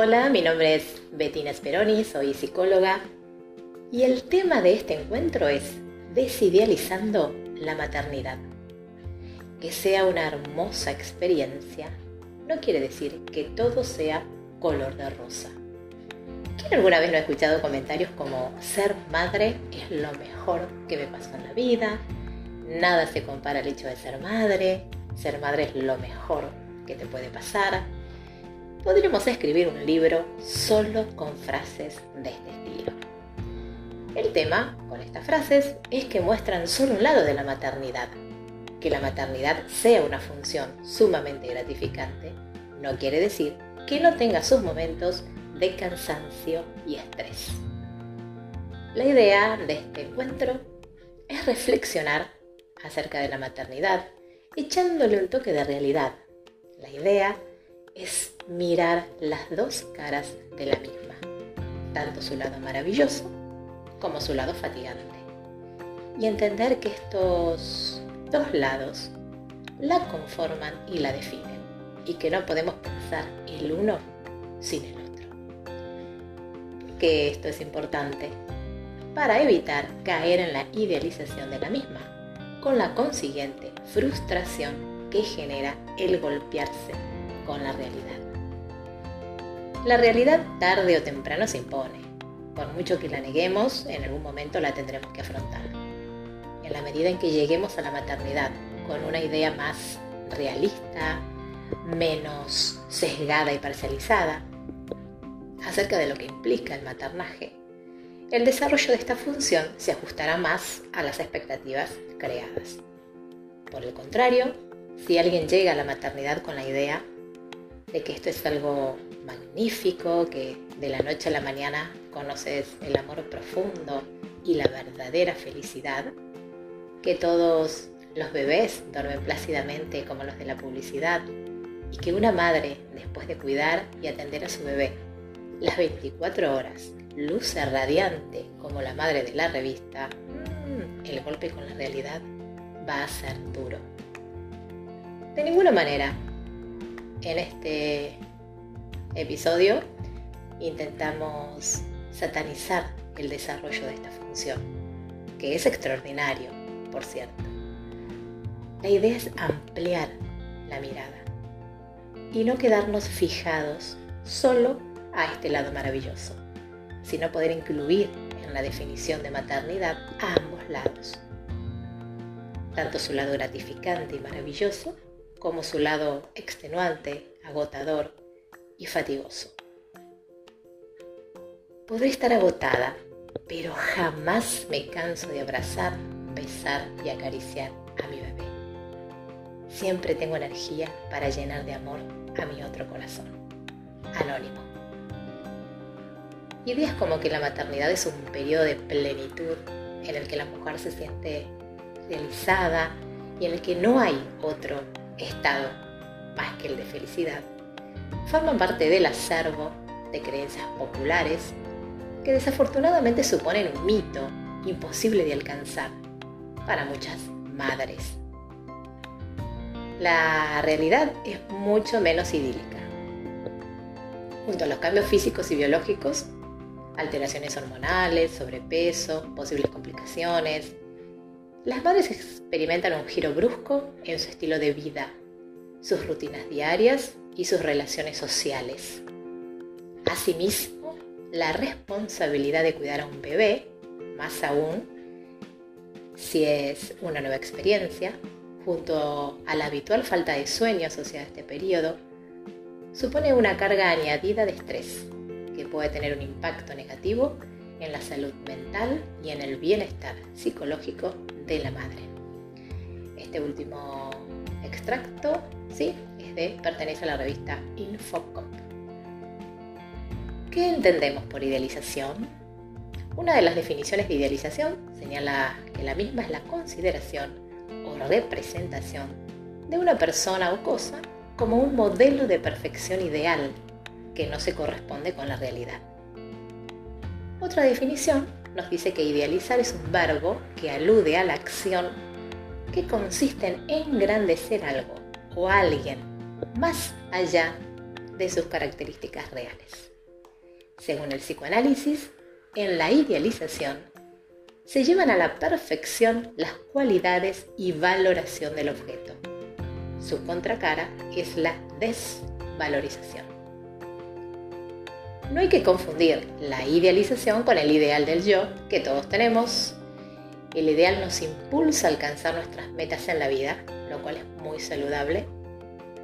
Hola, mi nombre es Bettina Speroni, soy psicóloga y el tema de este encuentro es desidealizando la maternidad. Que sea una hermosa experiencia no quiere decir que todo sea color de rosa. ¿Quién alguna vez no ha escuchado comentarios como ser madre es lo mejor que me pasó en la vida? Nada se compara al hecho de ser madre, ser madre es lo mejor que te puede pasar podríamos escribir un libro solo con frases de este estilo. El tema con estas frases es que muestran solo un lado de la maternidad. Que la maternidad sea una función sumamente gratificante no quiere decir que no tenga sus momentos de cansancio y estrés. La idea de este encuentro es reflexionar acerca de la maternidad, echándole un toque de realidad. La idea es mirar las dos caras de la misma, tanto su lado maravilloso como su lado fatigante. Y entender que estos dos lados la conforman y la definen, y que no podemos pensar el uno sin el otro. Que esto es importante para evitar caer en la idealización de la misma, con la consiguiente frustración que genera el golpearse con la realidad. La realidad tarde o temprano se impone. Por mucho que la neguemos, en algún momento la tendremos que afrontar. En la medida en que lleguemos a la maternidad con una idea más realista, menos sesgada y parcializada, acerca de lo que implica el maternaje, el desarrollo de esta función se ajustará más a las expectativas creadas. Por el contrario, si alguien llega a la maternidad con la idea de que esto es algo magnífico, que de la noche a la mañana conoces el amor profundo y la verdadera felicidad, que todos los bebés duermen plácidamente como los de la publicidad y que una madre, después de cuidar y atender a su bebé las 24 horas, luce radiante como la madre de la revista, mm, el golpe con la realidad va a ser duro. De ninguna manera en este episodio intentamos satanizar el desarrollo de esta función, que es extraordinario, por cierto. La idea es ampliar la mirada y no quedarnos fijados solo a este lado maravilloso, sino poder incluir en la definición de maternidad a ambos lados, tanto su lado gratificante y maravilloso como su lado extenuante, agotador y fatigoso. Podré estar agotada, pero jamás me canso de abrazar, besar y acariciar a mi bebé. Siempre tengo energía para llenar de amor a mi otro corazón. Anónimo. Ideas como que la maternidad es un periodo de plenitud en el que la mujer se siente realizada y en el que no hay otro estado más que el de felicidad, forman parte del acervo de creencias populares que desafortunadamente suponen un mito imposible de alcanzar para muchas madres. La realidad es mucho menos idílica. Junto a los cambios físicos y biológicos, alteraciones hormonales, sobrepeso, posibles complicaciones, las madres experimentan un giro brusco en su estilo de vida, sus rutinas diarias y sus relaciones sociales. Asimismo, la responsabilidad de cuidar a un bebé, más aún si es una nueva experiencia, junto a la habitual falta de sueño asociada a este periodo, supone una carga añadida de estrés que puede tener un impacto negativo en la salud mental y en el bienestar psicológico de la madre. Este último extracto, sí, es de, pertenece a la revista Infocop. ¿Qué entendemos por idealización? Una de las definiciones de idealización señala que la misma es la consideración o representación de una persona o cosa como un modelo de perfección ideal que no se corresponde con la realidad. Otra definición nos dice que idealizar es un verbo que alude a la acción que consiste en engrandecer algo o alguien más allá de sus características reales. Según el psicoanálisis, en la idealización se llevan a la perfección las cualidades y valoración del objeto. Su contracara es la desvalorización. No hay que confundir la idealización con el ideal del yo que todos tenemos. El ideal nos impulsa a alcanzar nuestras metas en la vida, lo cual es muy saludable.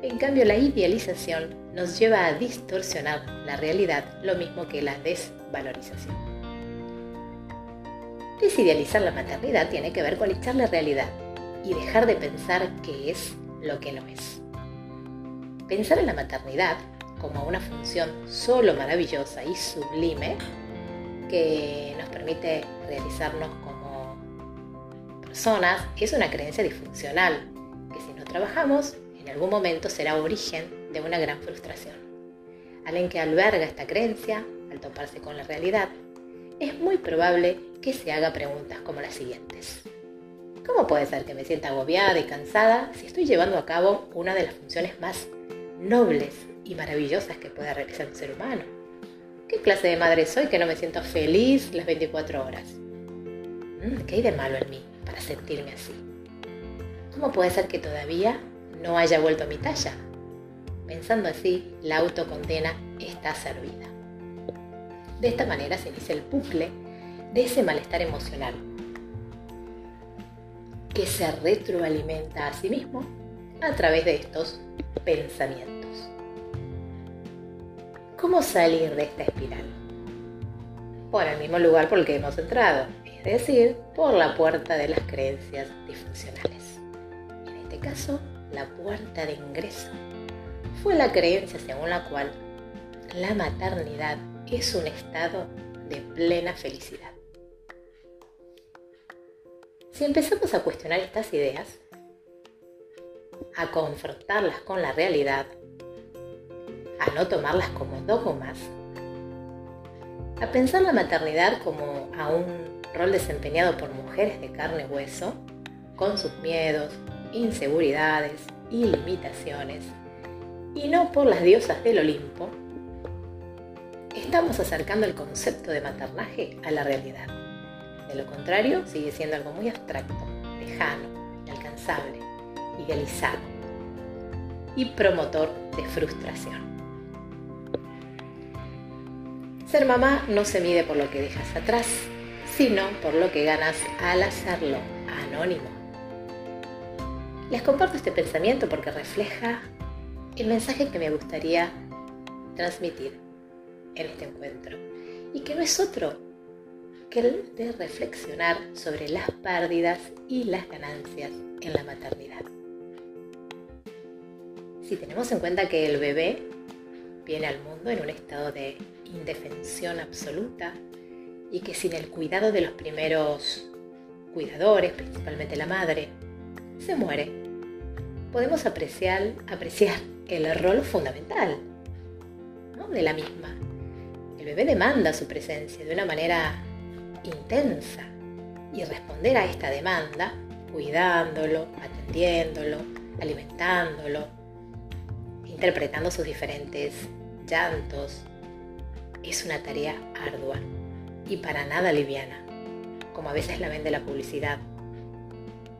En cambio, la idealización nos lleva a distorsionar la realidad, lo mismo que la desvalorización. Desidealizar la maternidad tiene que ver con echarle realidad y dejar de pensar que es lo que no es. Pensar en la maternidad como una función solo maravillosa y sublime que nos permite realizarnos como personas es una creencia disfuncional que si no trabajamos en algún momento será origen de una gran frustración. Alguien que alberga esta creencia, al toparse con la realidad, es muy probable que se haga preguntas como las siguientes. ¿Cómo puede ser que me sienta agobiada y cansada si estoy llevando a cabo una de las funciones más nobles y maravillosas que puede realizar un ser humano? ¿Qué clase de madre soy que no me siento feliz las 24 horas? Mm, ¿Qué hay de malo en mí para sentirme así? ¿Cómo puede ser que todavía no haya vuelto a mi talla? Pensando así, la autocondena está servida. De esta manera se inicia el bucle de ese malestar emocional que se retroalimenta a sí mismo a través de estos pensamientos. ¿Cómo salir de esta espiral? Por el mismo lugar por el que hemos entrado, decir, por la puerta de las creencias disfuncionales. En este caso, la puerta de ingreso fue la creencia según la cual la maternidad es un estado de plena felicidad. Si empezamos a cuestionar estas ideas, a confrontarlas con la realidad, a no tomarlas como dogmas, a pensar la maternidad como a un rol desempeñado por mujeres de carne y hueso, con sus miedos, inseguridades y limitaciones, y no por las diosas del Olimpo, estamos acercando el concepto de maternaje a la realidad. De lo contrario, sigue siendo algo muy abstracto, lejano, inalcanzable, idealizado y promotor de frustración. Ser mamá no se mide por lo que dejas atrás, sino por lo que ganas al hacerlo anónimo. Les comparto este pensamiento porque refleja el mensaje que me gustaría transmitir en este encuentro y que no es otro de reflexionar sobre las pérdidas y las ganancias en la maternidad. Si tenemos en cuenta que el bebé viene al mundo en un estado de indefensión absoluta y que sin el cuidado de los primeros cuidadores, principalmente la madre, se muere, podemos apreciar, el rol fundamental de la misma. El bebé demanda su presencia de una manera intensa y responder a esta demanda cuidándolo, atendiéndolo, alimentándolo, interpretando sus diferentes llantos, es una tarea ardua y para nada liviana, como a veces la vende la publicidad,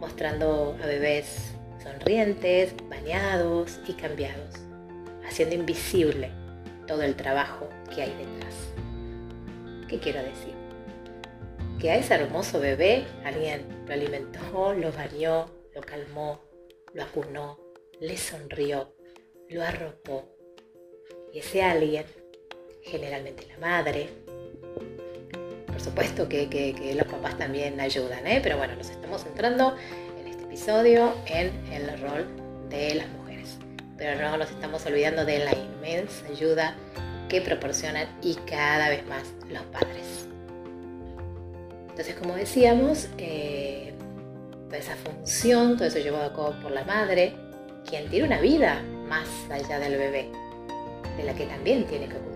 mostrando a bebés sonrientes, bañados y cambiados, haciendo invisible todo el trabajo que hay detrás. ¿Qué quiero decir? que a ese hermoso bebé alguien lo alimentó, lo bañó, lo calmó, lo acunó, le sonrió, lo arropó. Y ese alguien, generalmente la madre, por supuesto que, los papás también ayudan, ¿eh? pero bueno, nos estamos centrando en este episodio en el rol de las mujeres. Pero no nos estamos olvidando de la inmensa ayuda que proporcionan y cada vez más los padres. Entonces, como decíamos, eh, toda esa función, todo eso llevado a cabo por la madre, quien tiene una vida más allá del bebé, de la que también tiene que ocuparse.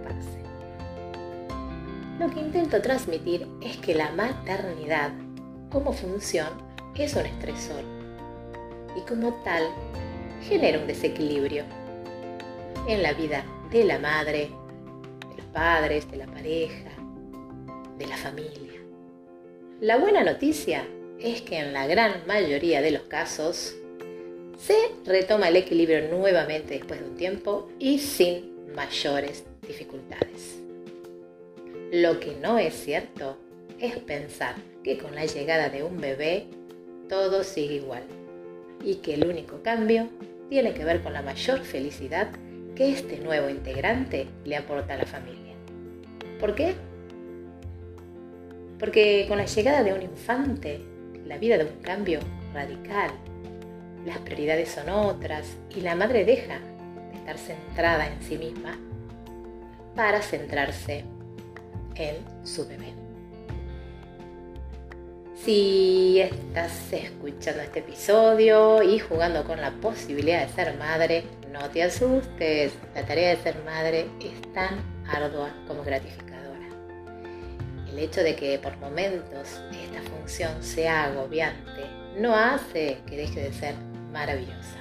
Lo que intento transmitir es que la maternidad como función es un estresor y como tal genera un desequilibrio en la vida de la madre, de los padres, de la pareja, de la familia. La buena noticia es que en la gran mayoría de los casos se retoma el equilibrio nuevamente después de un tiempo y sin mayores dificultades. Lo que no es cierto es pensar que con la llegada de un bebé todo sigue igual y que el único cambio tiene que ver con la mayor felicidad que este nuevo integrante le aporta a la familia. ¿Por qué? Porque con la llegada de un infante, la vida de un cambio radical, las prioridades son otras y la madre deja de estar centrada en sí misma para centrarse en su bebé. Si estás escuchando este episodio y jugando con la posibilidad de ser madre, no te asustes. La tarea de ser madre es tan ardua como gratificadora. El hecho de que por momentos esta función sea agobiante no hace que deje de ser maravillosa.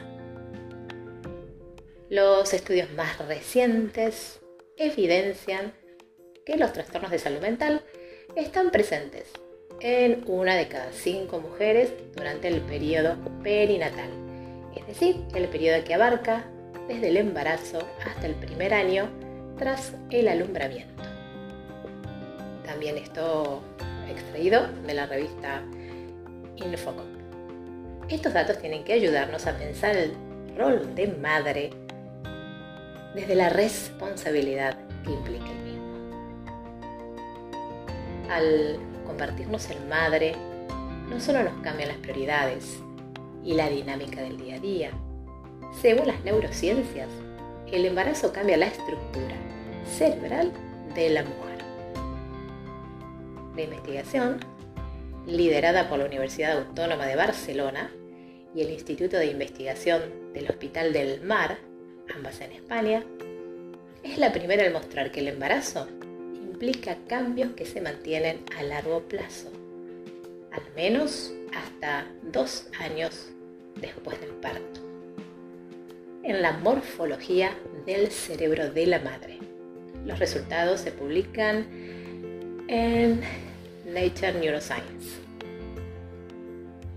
Los estudios más recientes evidencian que los trastornos de salud mental están presentes en una de cada cinco mujeres durante el periodo perinatal, es decir, el periodo que abarca desde el embarazo hasta el primer año tras el alumbramiento. También esto extraído de la revista Infocom. Estos datos tienen que ayudarnos a pensar el rol de madre desde la responsabilidad que implica. Al convertirnos en madre, no solo nos cambian las prioridades y la dinámica del día a día. Según las neurociencias, el embarazo cambia la estructura cerebral de la mujer. La investigación, liderada por la Universidad Autónoma de Barcelona y el Instituto de Investigación del Hospital del Mar, ambas en España, es la primera en mostrar que el embarazo implica cambios que se mantienen a largo plazo, al menos hasta dos años después del parto, en la morfología del cerebro de la madre. Los resultados se publican en Nature Neuroscience.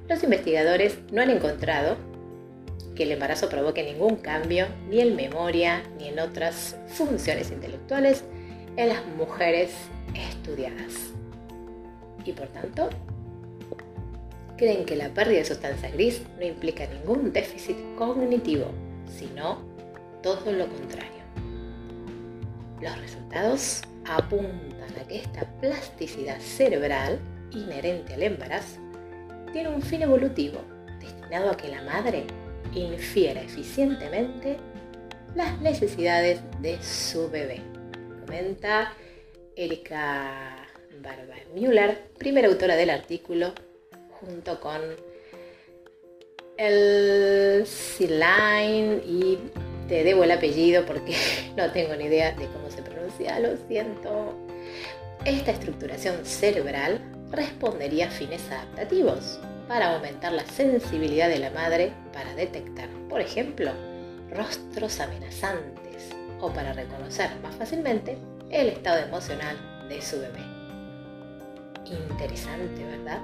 Los investigadores no han encontrado que el embarazo provoque ningún cambio ni en memoria ni en otras funciones intelectuales en las mujeres estudiadas. Y por tanto, creen que la pérdida de sustancia gris no implica ningún déficit cognitivo, sino todo lo contrario. Los resultados apuntan a que esta plasticidad cerebral inherente al embarazo tiene un fin evolutivo destinado a que la madre infiera eficientemente las necesidades de su bebé Erika Barba Müller, primera autora del artículo, junto con el Siline y te debo el apellido porque no tengo ni idea de cómo se pronuncia, lo siento. Esta estructuración cerebral respondería a fines adaptativos para aumentar la sensibilidad de la madre para detectar, por ejemplo, rostros amenazantes o para reconocer más fácilmente el estado emocional de su bebé. Interesante, ¿verdad?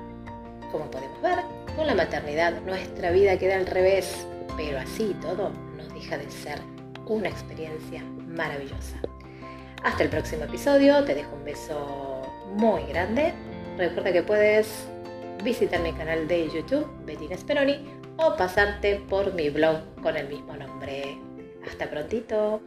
Como podemos ver, con la maternidad nuestra vida queda al revés, pero así todo no deja de ser una experiencia maravillosa. Hasta el próximo episodio, te dejo un beso muy grande. Recuerda que puedes visitar mi canal de YouTube, Bettina Speroni, o pasarte por mi blog con el mismo nombre. Hasta prontito.